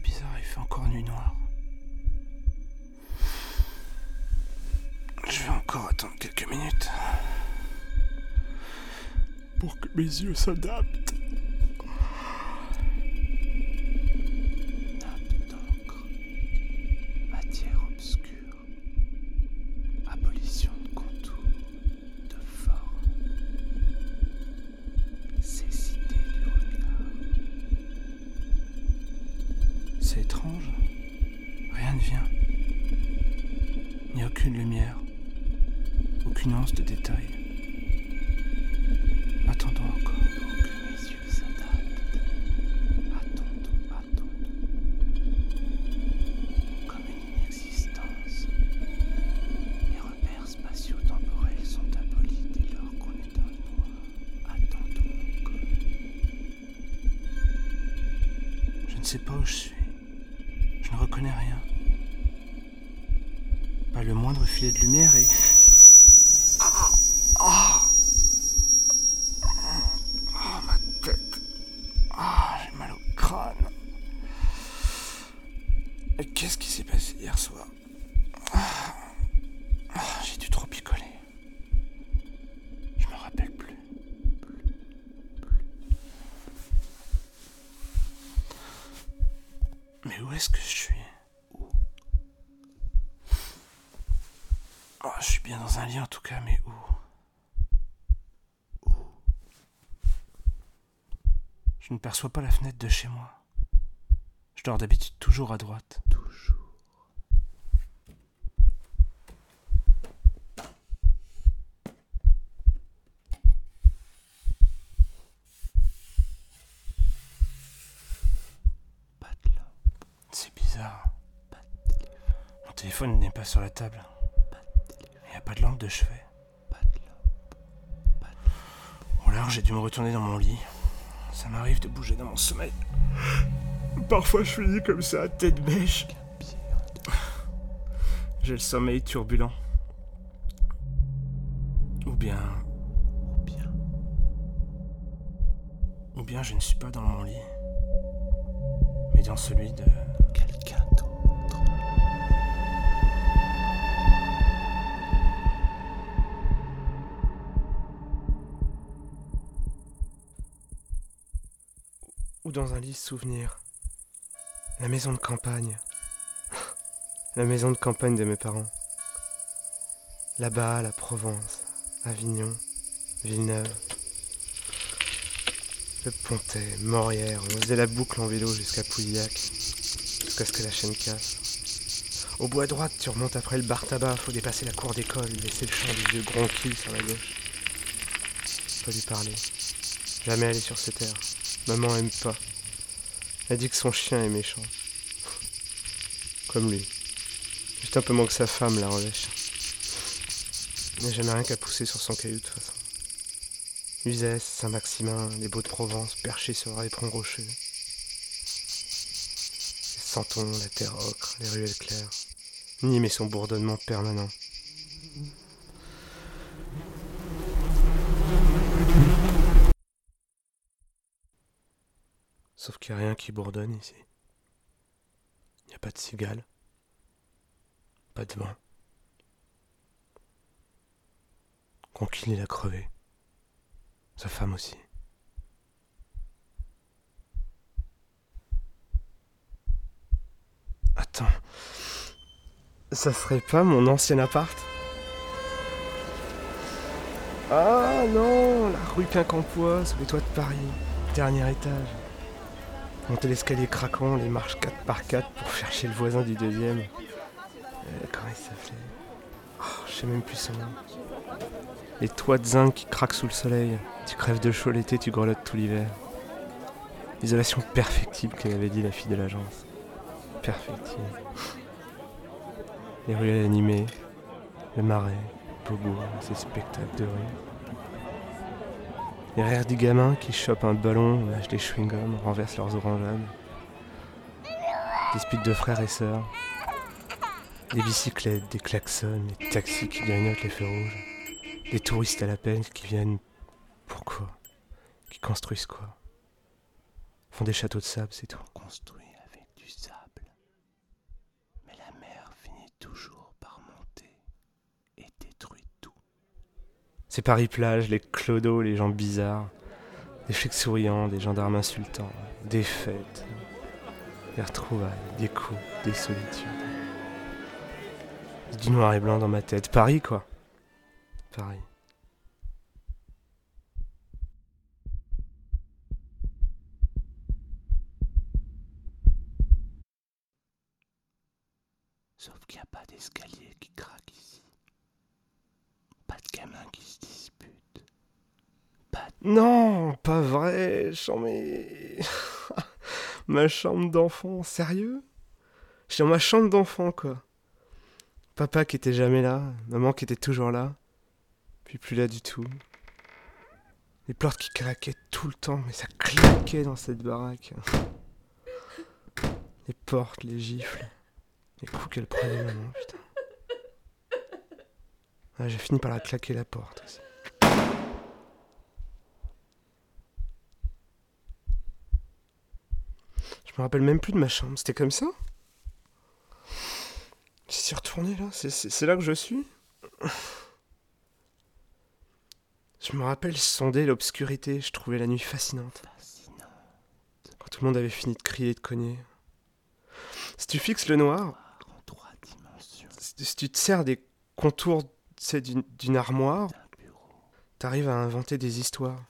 fait encore nuit noire. Je vais encore attendre quelques minutes pour que mes yeux s'adaptent. Pas où je suis. Je ne reconnais rien. Pas le moindre filet de lumière et. Mais où est-ce que je suis? Oh, je suis bien dans un lit en tout cas, mais où? Où? Je ne perçois pas la fenêtre de chez moi. Je dors d'habitude toujours à droite. Toujours. Pas de lampe, C'est bizarre. pas de téléphone, Mon téléphone n'est pas sur la table. pas de Il n'y a pas de lampe de chevet. pas de lampe. Ou alors j'ai dû me retourner dans mon lit. Ça m'arrive de bouger dans mon sommeil. Parfois je finis comme ça, tête bêche. J'ai le sommeil turbulent. Ou bien. Ou bien, Ou bien je ne suis pas dans mon lit. Mais dans celui de. Ou dans un lit souvenir. La maison de campagne. La maison de campagne de mes parents. Là-bas, la Provence, Avignon, Villeneuve. Le Pontet, Morière, on faisait la boucle en vélo jusqu'à Pouillac, jusqu'à ce que la chaîne casse. Au bout à droite, tu remontes après le bar tabac, faut dépasser la cour d'école, laisser le champ du vieux Gronquille sur la gauche. Pas lui parler. Jamais aller sur ces terres. Maman aime pas. Elle dit que son chien est méchant. Comme lui. Juste un peu moins que sa femme, la relèche. Il n'a jamais rien qu'à pousser sur son caillou de toute façon. Uzès, Saint-Maximin, les Beaux de Provence perchés sur un éperon rocheux. Les santons, la terre ocre, les ruelles claires. Nîmes et son bourdonnement permanent. Qu'il a rien qui bourdonne ici. Il n'y a pas de cigale. Pas de vent. Conquille, il a crevé. Sa femme aussi. Attends. Ça serait pas mon ancien appart? Ah non, la rue Quincampoix, sous les toits de Paris. Dernier étage. Monter l'escalier craquant, les marches 4 par 4 pour chez le voisin du deuxième. Euh, comment il s'appelait? Oh, Je sais même plus son nom. Les toits de zinc qui craquent sous le soleil. Tu crèves de chaud l'été, tu grelottes tout l'hiver. Isolation perfectible qu'elle avait dit la fille de l'agence. Perfectible. Les ruelles animées, le marais, Beaubourg, ses spectacles de rue. Les rires des gamins qui chopent un ballon, lâchent des chewing-gums, renversent leurs orangeades. Disputes de frères et sœurs. Des bicyclettes, des klaxons, des taxis qui grignotent les feux rouges. Des touristes à la peine qui viennent. Pourquoi Qui construisent quoi? Font des châteaux de sable, c'est tout. Construit avec du sable. C'est Paris-Plage, les clodos, les gens bizarres. Des flics souriants, des gendarmes insultants, des fêtes, des retrouvailles, des coups, des solitudes. Du noir et blanc dans ma tête. Paris, quoi. Paris. Sauf qu'il n'y a pas d'escalier qui craque ici. Pas de gamin qui. Non, pas vrai, mais ma chambre d'enfant, sérieux? Je suis dans ma chambre d'enfant, quoi. Papa qui était jamais là, maman qui était toujours là, puis plus là du tout. Les portes qui claquaient tout le temps, mais ça claquait dans cette baraque. Les portes, les gifles, les coups qu'elle prenait, maman, putain. Ah, J'ai fini par la claquer la porte aussi. Je me rappelle même plus de ma chambre, c'était comme ça J'y suis retourné là, c'est- là que je suis Je me rappelle sonder l'obscurité, je trouvais la nuit fascinante. Fascinant. Quand tout le monde avait fini de crier et de cogner. Si tu fixes le noir, si tu te sers des contours d'une armoire, t'arrives à inventer des histoires.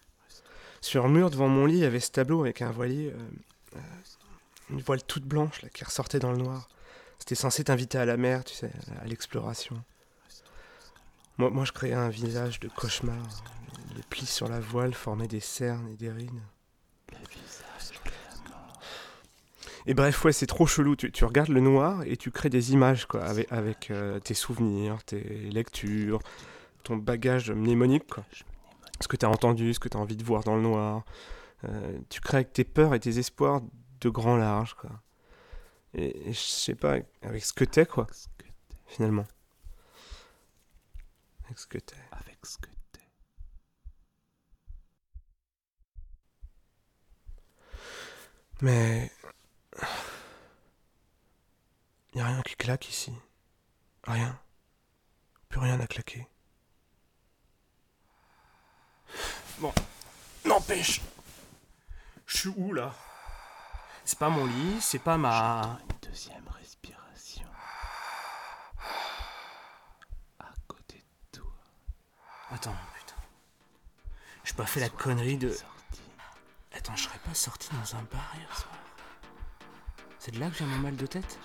Sur un mur devant mon lit, il y avait ce tableau avec un voilier, euh, euh, une voile toute blanche là, qui ressortait dans le noir. C'était censé t'inviter à la mer, tu sais, à l'exploration. Moi, moi, je créais un visage de cauchemar. Les plis sur la voile formaient des cernes et des rides. Et bref, ouais, c'est trop chelou. Tu, tu regardes le noir et tu crées des images, quoi, avec, euh, tes souvenirs, tes lectures, ton bagage mnémonique, quoi. Ce que tu as entendu, ce que tu as envie de voir dans le noir. Euh, tu crées avec tes peurs et tes espoirs de grand large, quoi. Et, et je sais pas, avec ce que t'es, quoi, Ce que t'es. finalement. Avec ce que t'es. Avec ce que t'es. Mais. Y a rien qui claque ici. Rien. Plus rien à claquer. Bon. N'empêche. Je suis où là? C'est pas mon lit, c'est pas ma. Une deuxième respiration. À côté de toi. Attends, putain. J'ai pas fait la connerie de. Attends, je serais pas sorti dans un bar hier soir. C'est de là que j'ai mon mal de tête?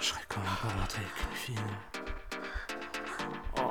Je serais quand même pas rentré avec une fille. Oh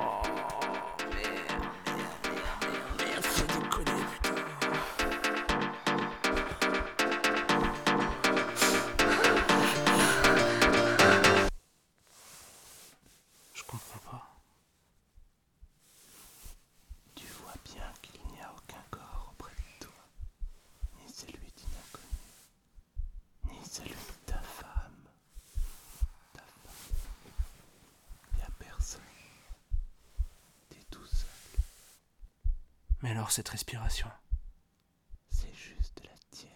Alors cette respiration C'est juste la tienne.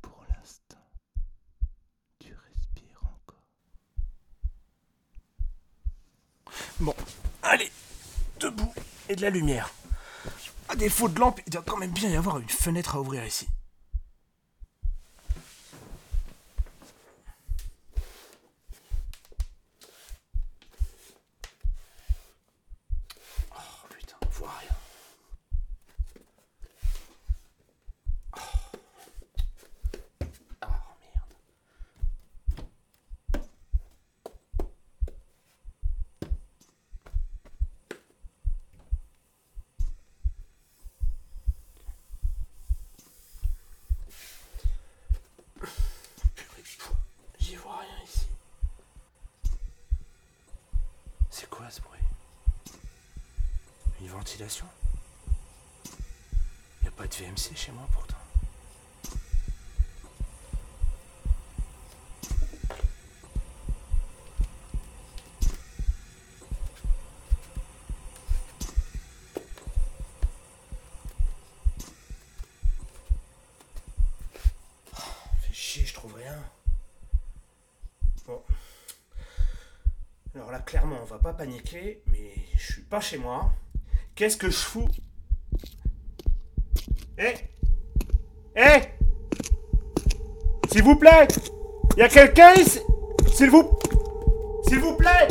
Pour l'instant. Tu respires encore. Bon, allez, debout et de la lumière. À défaut de lampe, il doit quand même bien y avoir une fenêtre à ouvrir ici. Oh putain, on voit rien. Oh. Ah merde. Purée, pff, J'y vois rien ici. C'est quoi ce bruit? Une ventilation? Y a pas de VMC chez moi pourtant. Fais chier, je trouve rien. Bon. Alors la clairement, on va pas paniquer, mais je suis pas chez moi. Qu'est-ce que je fous? Eh! Eh! S'il vous plaît! Il y a quelqu'un ici? S'il vous... S'il vous plaît